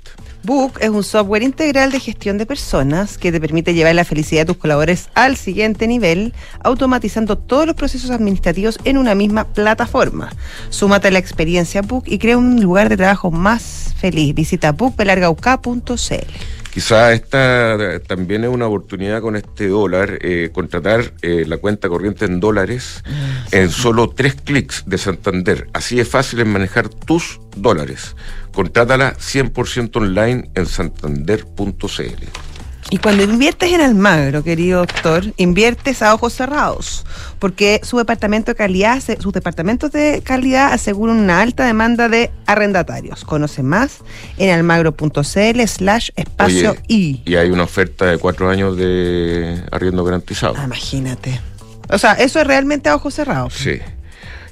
Book es un software integral de gestión de personas que te permite llevar la felicidad de tus colaboradores al siguiente nivel, automatizando todos los procesos administrativos en una misma plataforma. Súmate a la experiencia Book y crea un lugar de trabajo más feliz. Visita bookpelargauca.cl. Quizá esta también es una oportunidad con este dólar, eh, contratar eh, la cuenta corriente en dólares en solo tres clics de Santander. Así es fácil en manejar tus dólares. Contrátala 100% online en santander.cl. Y cuando inviertes en Almagro, querido doctor, inviertes a ojos cerrados, porque su departamento de calidad, sus departamentos de calidad aseguran una alta demanda de arrendatarios. Conoce más en almagro.cl slash espacio. Y hay una oferta de cuatro años de arriendo garantizado. Ah, imagínate. O sea, eso es realmente a ojos cerrados. Sí.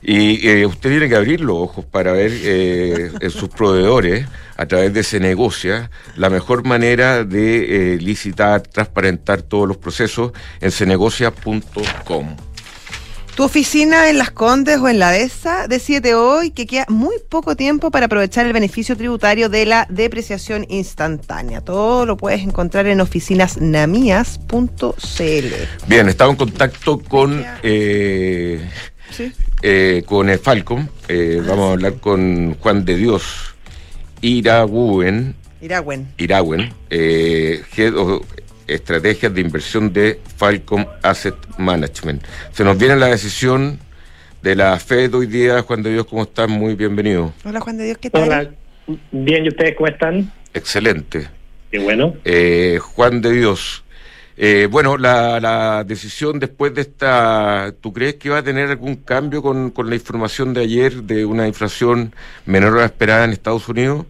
Y eh, usted tiene que abrir los ojos para ver eh, en sus proveedores, a través de Se Negocia, la mejor manera de eh, licitar, transparentar todos los procesos en senegocia.com. Tu oficina en Las Condes o en la DESA decide hoy que queda muy poco tiempo para aprovechar el beneficio tributario de la depreciación instantánea. Todo lo puedes encontrar en oficinasnamías.cl. Bien, estaba en contacto con eh, Sí. eh, con el Falcom. Eh, vamos a hablar con Juan de Dios Iragüen, Iragüen. Iragüen eh, Head of Estrategias de Inversión de Falcom Asset Management. Se nos viene la decisión de la FED hoy día. Juan de Dios, ¿cómo estás? Muy bienvenido. Hola Juan de Dios, ¿qué tal? Hola, bien, ¿y ustedes cómo están? Excelente. Qué bueno. Eh, Juan de Dios. Eh, bueno, la, la decisión después de esta, ¿tú crees que va a tener algún cambio con, con la información de ayer de una inflación menor a la esperada en Estados Unidos?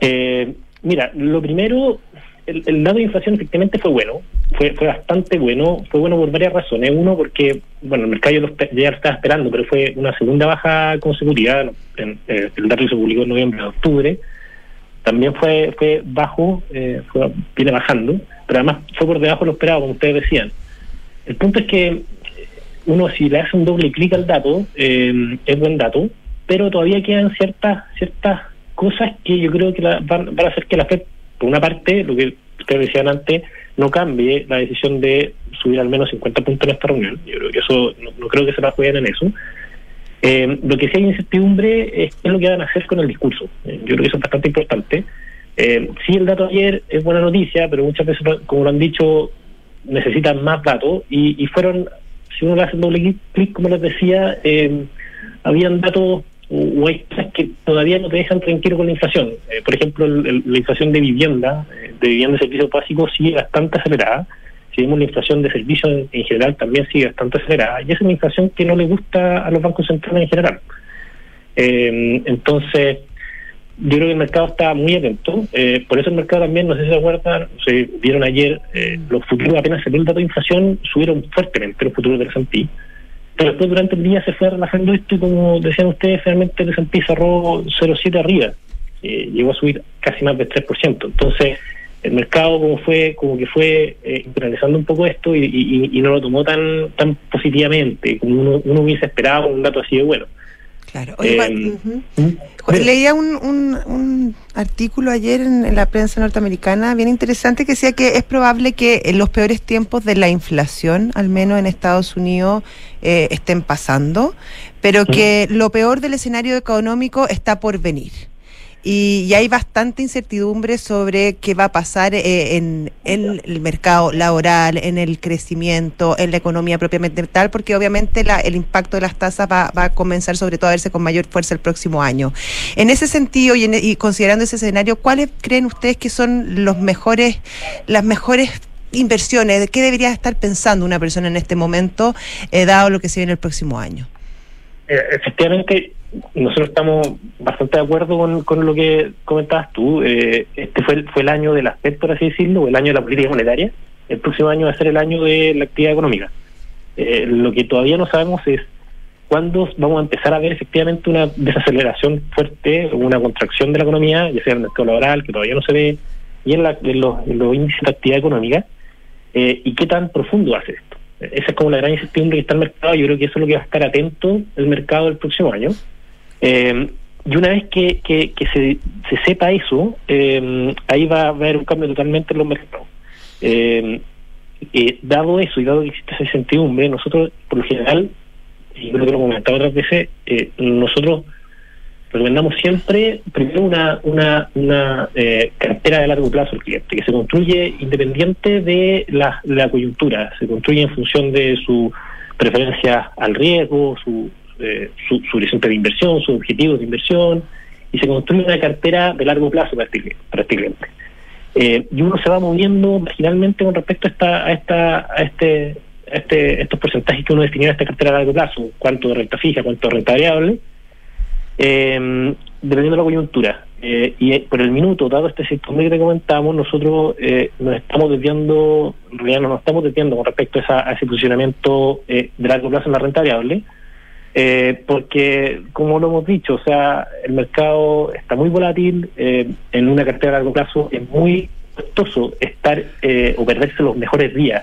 Eh, mira, lo primero, el, dato de inflación efectivamente fue bueno, fue, fue bastante bueno, fue bueno por varias razones. Uno, porque, bueno, el mercado ya lo, estaba esperando, pero fue una segunda baja consecutiva, en, eh, el dato se publicó en noviembre octubre, también fue fue bajo, eh, fue- viene bajando, pero además fue por debajo de lo esperado, como ustedes decían. El punto es que uno si le hace un doble clic al dato, eh, es buen dato, pero todavía quedan ciertas ciertas cosas que yo creo que la- van, van a hacer que la FED, por una parte, lo que ustedes decían antes, no cambie la decisión de subir al menos 50 puntos en esta reunión. Yo creo que eso, no, creo que se la jueguen en eso. Eh, lo que sí hay incertidumbre es lo que van a hacer con el discurso. Eh, yo creo que eso es bastante importante. Eh, sí, el dato ayer es buena noticia, pero muchas veces, como lo han dicho, necesitan más datos y, y fueron, si uno le hace doble clic- como les decía, eh, habían datos o, hay cosas que todavía no te dejan tranquilo con la inflación. Eh, por ejemplo, el- la inflación de vivienda, eh, de vivienda de servicios básicos, sigue bastante acelerada. Si vemos la inflación de servicios en, en general, también sigue bastante acelerada. Y es una inflación que no le gusta a los bancos centrales en general. Entonces, yo creo que el mercado está muy atento. eh, por eso el mercado también, no sé si se acuerdan, se vieron ayer, eh, los futuros apenas salió el dato de inflación, subieron fuertemente los futuros del S&P. Pero después durante el día se fue relajando esto y como decían ustedes, finalmente el S&P cerró 0,7 arriba. Eh, llegó a subir casi más del 3%. Entonces, el mercado como fue como que fue eh, internalizando un poco esto y, no lo tomó tan tan positivamente como uno, uno hubiese esperado con un dato así de bueno. Claro. Oye, Eh, ujú. ¿Mm? Leía un, un, un artículo ayer en, en la prensa norteamericana bien interesante que decía que es probable que en los peores tiempos de la inflación, al menos en Estados Unidos, eh, estén pasando, pero que lo peor del escenario económico está por venir. Y, hay bastante incertidumbre sobre qué va a pasar eh, en, el mercado laboral, en el crecimiento, en la economía propiamente tal, porque obviamente la- el impacto de las tasas va, a comenzar sobre todo a verse con mayor fuerza el próximo año. En ese sentido y, en- y considerando ese escenario, ¿cuáles creen ustedes que son los mejores, las mejores inversiones? ¿De qué debería estar pensando una persona en este momento, eh, dado lo que se viene el próximo año? Eh, efectivamente, nosotros estamos bastante de acuerdo con, lo que comentabas tú. Eh, este fue el, fue el año del aspecto, por así decirlo, el año de la política monetaria. El próximo año va a ser el año de la actividad económica. Eh, lo que todavía no sabemos es cuándo vamos a empezar a ver efectivamente una desaceleración fuerte una contracción de la economía, ya sea en el mercado laboral, que todavía no se ve, y en, la- en los, los índices de actividad económica, eh, y qué tan profundo va a ser esto. Esa es como la gran incertidumbre que está el mercado. Yo creo que eso es lo que va a estar atento el mercado el próximo año. Eh, y una vez que, que, se, se, sepa eso, eh, ahí va a haber un cambio totalmente en los mercados. Eh, dado eso y dado que existe esa incertidumbre, nosotros, por lo general, y creo que lo he otras veces, nosotros recomendamos siempre, primero, una, una, una cartera de largo plazo al cliente, que se construye independiente de la coyuntura, se construye en función de su preferencia al riesgo, su eh, su, su, horizonte de inversión, sus objetivos de inversión, y se construye una cartera de largo plazo para este, para este cliente. Eh, y uno se va moviendo marginalmente con respecto a esta, a esta, a este, a este, estos porcentajes que uno definió en esta cartera de largo plazo, cuánto de renta fija, cuánto de renta variable, eh, dependiendo de la coyuntura. Eh, y por el minuto, dado este sistema que te comentamos, nosotros eh, nos estamos desviando, en realidad no nos estamos desviando con respecto a, esa, a ese posicionamiento de largo plazo en la renta variable, eh, porque, como lo hemos dicho, o sea, el mercado está muy volátil, eh, en una cartera a largo plazo es muy costoso estar eh, o perderse los mejores días.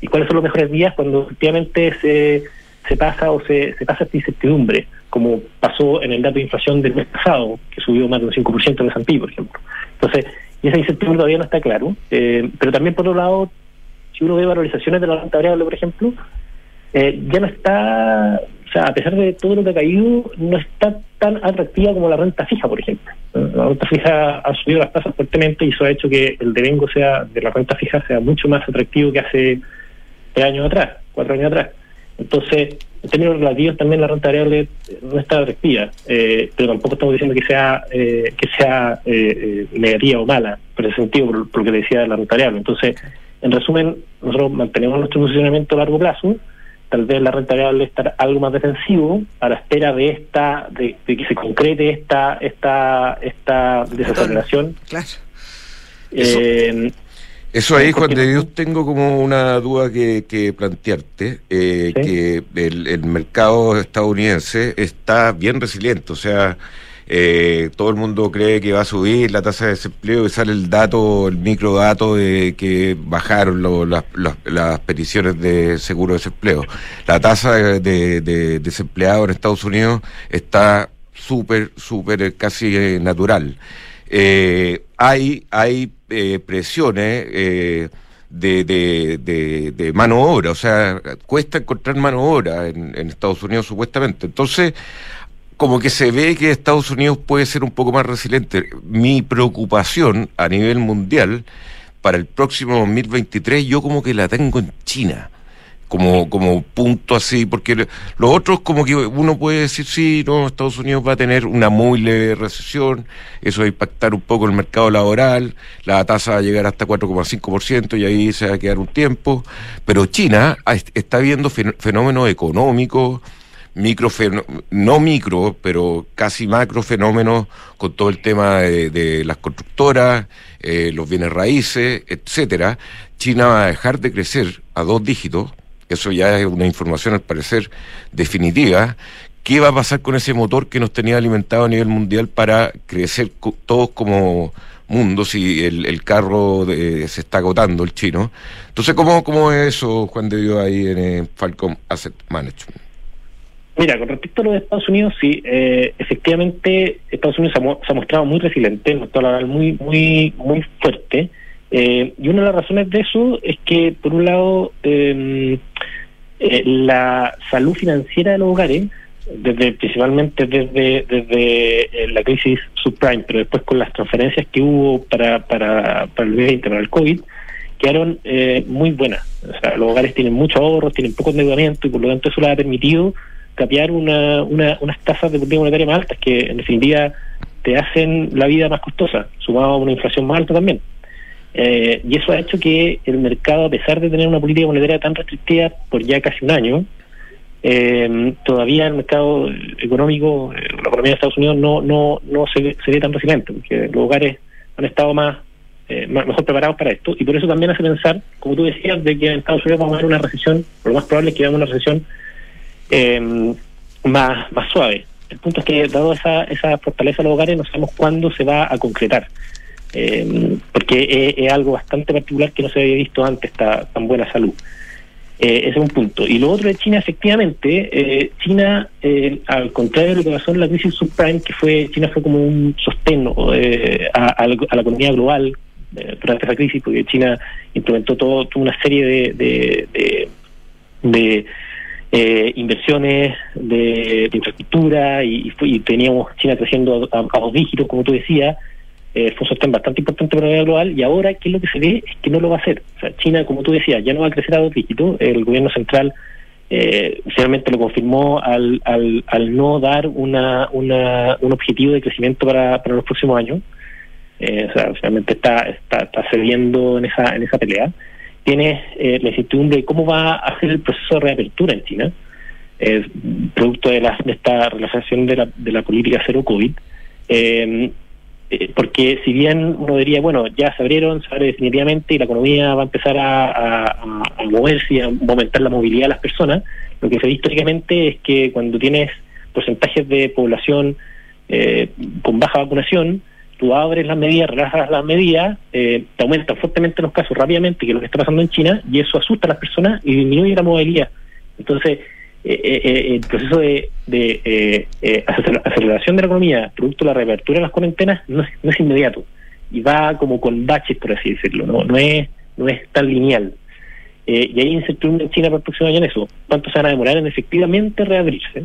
¿Y cuáles son los mejores días? Cuando efectivamente se, se pasa o se, se pasa esta incertidumbre, como pasó en el dato de inflación del mes pasado, que subió más de un 5% en S&P, por ejemplo. Entonces, y esa incertidumbre todavía no está claro, pero también por otro lado, si uno ve valorizaciones de la renta variable, por ejemplo, ya no está o sea, a pesar de todo lo que ha caído, no está tan atractiva como la renta fija, por ejemplo. La renta fija ha subido las tasas fuertemente y eso ha hecho que el devengo sea de la renta fija sea mucho más atractivo que hace años atrás, cuatro años atrás. Entonces, en términos relativos también la renta variable no está atractiva, eh, pero tampoco estamos diciendo que sea eh, que sea eh, negativa o mala, por ese sentido, por, lo que decía la renta variable. Entonces, en resumen, nosotros mantenemos nuestro posicionamiento a largo plazo, tal vez la renta variable estar algo más defensivo a la espera de esta de, que se concrete esta esta esta desaceleración. Claro. Eh, eso, ahí Juan de Dios tengo como una duda que, que plantearte eh, que el, el mercado estadounidense está bien resiliente o sea eh, todo el mundo cree que va a subir la tasa de desempleo y sale el dato, el microdato de que bajaron las, peticiones de seguro de desempleo. La tasa de, de, desempleados en Estados Unidos está súper, súper eh, casi eh, natural. Eh, hay hay presiones. De, de, de, mano obra, o sea, cuesta encontrar mano obra en Estados Unidos supuestamente. Entonces, como que se ve que Estados Unidos puede ser un poco más resiliente. Mi preocupación a nivel mundial para el próximo 2023 yo como que la tengo en China. Como, como punto así, porque los otros como que uno puede decir, sí, no, Estados Unidos va a tener una muy leve recesión, eso va a impactar un poco el mercado laboral, la tasa va a llegar hasta 4,5% y ahí se va a quedar un tiempo, pero China está viendo fenómenos económicos, micro, no micro, pero casi macro fenómenos con todo el tema de, las constructoras, eh, los bienes raíces, etcétera, China va a dejar de crecer a dos dígitos, eso ya es una información al parecer definitiva. ¿Qué va a pasar con ese motor que nos tenía alimentado a nivel mundial para crecer todos como mundo si el, carro se está agotando, el chino? Entonces, ¿cómo, cómo es eso, Juan de Dios, ahí en eh, Falcon Asset Management? Mira, con respecto a lo de Estados Unidos, sí, eh, efectivamente Estados Unidos se ha, mostrado muy resiliente, mostrado muy, muy, muy fuerte. Eh, y una de las razones de eso es que, por un lado, em, eh, la salud financiera de los hogares, desde principalmente desde, desde la crisis subprime, pero después con las transferencias que hubo para, para, para el 20, para el COVID, quedaron muy buenas. O sea, los hogares tienen mucho ahorro, tienen poco endeudamiento y por lo tanto eso les ha permitido capear una, una, unas tasas de política monetaria más altas que en definitiva te hacen la vida más costosa, sumado a una inflación más alta también. Eh, y eso ha hecho que el mercado, a pesar de tener una política monetaria tan restrictiva por ya casi un año, eh, todavía el mercado económico, eh, la economía de Estados Unidos no no no se, ve tan resiliente, porque los hogares han estado más, mejor preparados para esto, y por eso también hace pensar, como tú decías, de que en Estados Unidos vamos a ver una recesión, lo más probable es que veamos una recesión eh, más, más suave. El punto es que, dado esa, esa fortaleza de los hogares, no sabemos cuándo se va a concretar. Eh, porque es, algo bastante particular que no se había visto antes, esta tan buena salud. ese es un punto. Y lo otro de China, efectivamente, China, al contrario de lo que pasó en la crisis subprime, que fue China fue como un sostén a, a, la, economía global durante esa crisis, porque China implementó todo, toda una serie de, inversiones de, infraestructura y, teníamos China creciendo a, dos dígitos, como tú decías, eh, fue un sostén bastante importante para la global y ahora qué es lo que se ve es que no lo va a hacer. O sea, China, como tú decías, ya no va a crecer a dos dígitos. El gobierno central eh, finalmente lo confirmó al, al, al no dar una, una, un objetivo de crecimiento para, para los próximos años. Eh, o sea, finalmente está, está, está cediendo en esa, en esa pelea. Tiene eh, la incertidumbre de cómo va a hacer el proceso de reapertura en China, producto de, la, de esta relajación de la, de la política cero COVID. Eh, eh, porque si bien uno diría, bueno, ya se abrieron, se abre definitivamente y la economía va a empezar a, moverse y a aumentar la movilidad de las personas, lo que se ve históricamente es que cuando tienes porcentajes de población eh, con baja vacunación, tú abres las medidas, relajas las medidas, eh, te aumentan fuertemente los casos rápidamente, que es lo que está pasando en China, y eso asusta a las personas y disminuye la movilidad. Entonces, eh, eh, el proceso de, de aceleración de la economía, producto de la reapertura de las cuarentenas, no es, inmediato y va como con baches, por así decirlo, no, no, es, no es tan lineal. y hay incertidumbre en China para el próximo año en eso. ¿Cuánto se van a demorar en efectivamente reabrirse?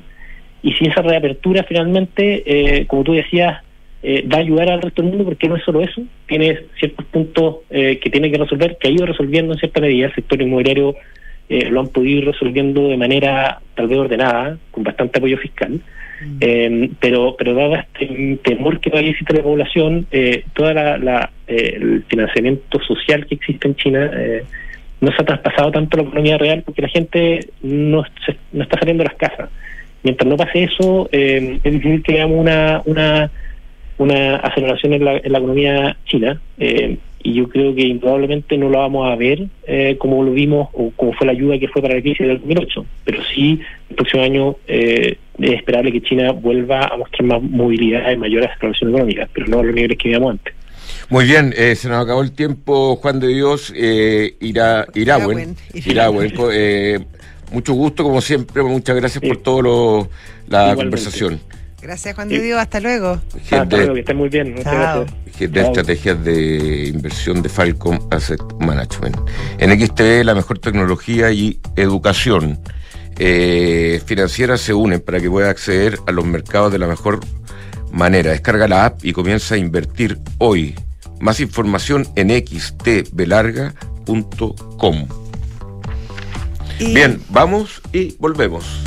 Y si esa reapertura finalmente, como tú decías, va a ayudar al resto del mundo, porque no es solo eso, tiene ciertos puntos que tiene que resolver, que ha ido resolviendo en cierta medida el sector inmobiliario eh, lo han podido ir resolviendo de manera tal vez ordenada, con bastante apoyo fiscal. Mm. Eh, pero pero dado este temor que todavía existe la población, eh, todo la, el financiamiento social que existe en China no se ha traspasado tanto a la economía real porque la gente no, no está saliendo de las casas. Mientras no pase eso, es difícil que veamos una, una, una aceleración en la, en la economía china y yo creo que indudablemente no lo vamos a ver eh, como lo vimos o como fue la ayuda que fue para la crisis del 2008, pero sí el próximo año eh, es esperable que China vuelva a mostrar más movilidad y mayor aceleración económica, pero no a los niveles que veíamos antes. Muy bien, eh, se nos acabó el tiempo, Juan de Dios, eh, irá, irá, buen, irá, buen, eh, mucho gusto como siempre, muchas gracias por todo la conversación. Gracias, Juan de Dios. Hasta luego. Hasta luego, que estén muy bien. Muchas gracias. De estrategias de inversión de Falcom Asset Management. En XTV, la mejor tecnología y educación eh, financiera se unen para que pueda acceder a los mercados de la mejor manera. Descarga la app y comienza a invertir hoy. Más información en xtbelarga.com. Bien, vamos y volvemos.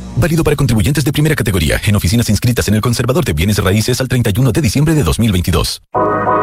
Válido para contribuyentes de primera categoría en oficinas inscritas en el Conservador de Bienes Raíces al 31 de diciembre de 2022.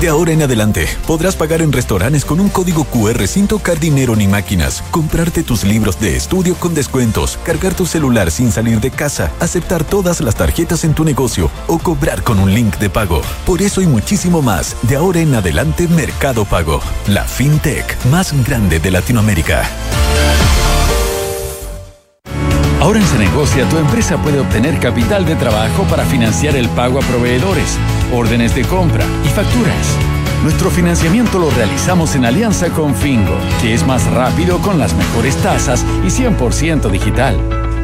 De ahora en adelante, podrás pagar en restaurantes con un código QR sin tocar dinero ni máquinas, comprarte tus libros de estudio con descuentos, cargar tu celular sin salir de casa, aceptar todas las tarjetas en tu negocio o cobrar con un link de pago. Por eso y muchísimo más, de ahora en adelante Mercado Pago, la fintech más grande de Latinoamérica. Ahora en Cenegocia tu empresa puede obtener capital de trabajo para financiar el pago a proveedores, órdenes de compra y facturas. Nuestro financiamiento lo realizamos en alianza con Fingo, que es más rápido con las mejores tasas y 100% digital.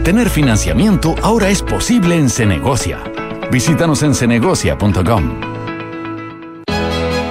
Tener financiamiento ahora es posible en Cenegocia. Visítanos en cenegocia.com.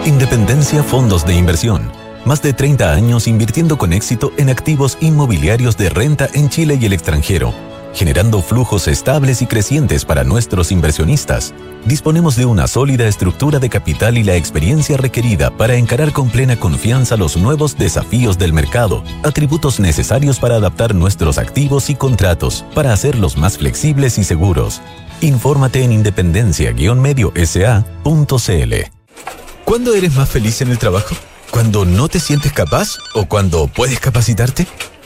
Independencia Fondos de Inversión. Más de 30 años invirtiendo con éxito en activos inmobiliarios de renta en Chile y el extranjero, generando flujos estables y crecientes para nuestros inversionistas. Disponemos de una sólida estructura de capital y la experiencia requerida para encarar con plena confianza los nuevos desafíos del mercado, atributos necesarios para adaptar nuestros activos y contratos, para hacerlos más flexibles y seguros. Infórmate en independencia-medio-sa.cl. ¿Cuándo eres más feliz en el trabajo? ¿Cuando no te sientes capaz o cuando puedes capacitarte?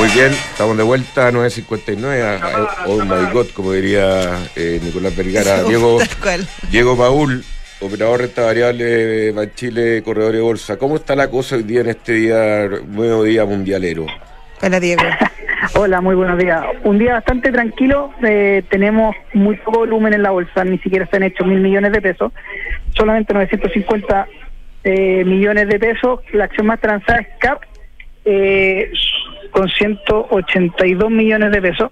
Muy bien, estamos de vuelta a 9.59. a- Oh my god, como diría eh, Nicolás Vergara. Diego. Diego Paul, operador renta variable Banchile Corredor de Bolsa. ¿Cómo está la cosa hoy día en este día, nuevo día mundialero? Hola, Diego. Hola, muy buenos días. Un día bastante tranquilo. eh, tenemos muy poco volumen en la bolsa, ni siquiera se han hecho mil millones de pesos, solamente 950 eh, millones de pesos. La acción más transada es CAP, eh, con 182 millones de pesos,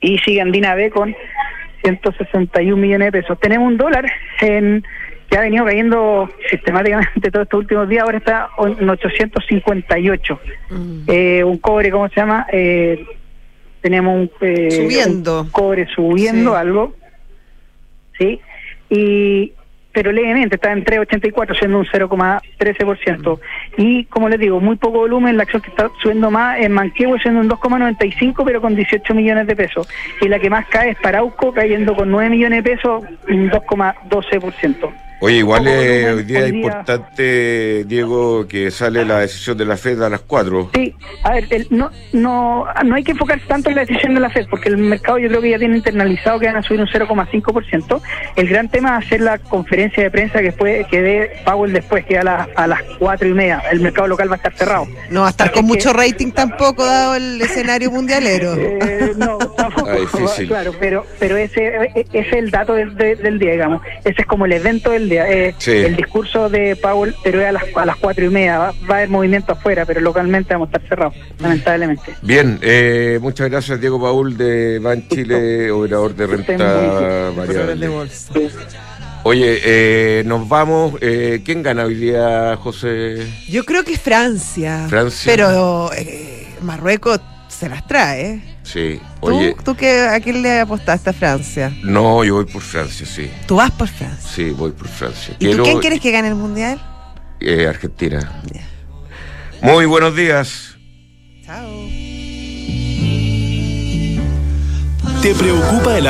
y sigue Andina B con 161 millones de pesos. Tenemos un dólar en, que ha venido cayendo sistemáticamente todos estos últimos días, ahora está en 858. Eh, un cobre, ¿cómo se llama? Eh, tenemos un, eh, Subiendo. un cobre subiendo Sí. algo, ¿sí? Y pero levemente está en 3.84, siendo un 0,13%. Y como les digo, muy poco volumen, la acción que está subiendo más es Manquehue, siendo un 2,95, pero con 18 millones de pesos. Y la que más cae es Parauco, cayendo con 9 millones de pesos, un 2,12%. Oye, igual eh, hoy día es hoy día- importante, Diego, que sale la decisión de la Fed a las 4. Sí, a ver, el- no, no, no hay que enfocarse tanto en la decisión de la FED, porque el mercado yo creo que ya tiene internalizado que van a subir un 0,5%. El gran tema va a ser la conferencia de prensa que, después, que dé Powell después, que a, la- a las cuatro y media. El mercado local va a estar cerrado. No va a estar con mucho rating tampoco, dado el escenario mundialero. Eh, no, tampoco. Ah. Claro, pero, pero ese, ese es el dato del, de- del día, digamos. Ese es como el evento del día. Eh, Sí. El discurso de Powell, pero es a las, a las cuatro y media. Va, va a haber movimiento afuera, pero localmente vamos a estar cerrados, lamentablemente. Bien, eh, muchas gracias Diego Paul de Ban Chile, operador de renta variable. Oye, eh, nos vamos. Eh, ¿Quién gana hoy día, José? Yo creo que Francia. Francia. Pero eh, Marruecos se las trae. Sí. ¿Tú, Oye, ¿Tú qué, a quién le apostaste a Francia? no, yo voy por Francia, sí. Tú vas por Francia. Sí, voy por Francia. ¿Y tú quién quieres que gane el mundial? eh, Argentina. Muy buenos días. Chao. ¿Te preocupa el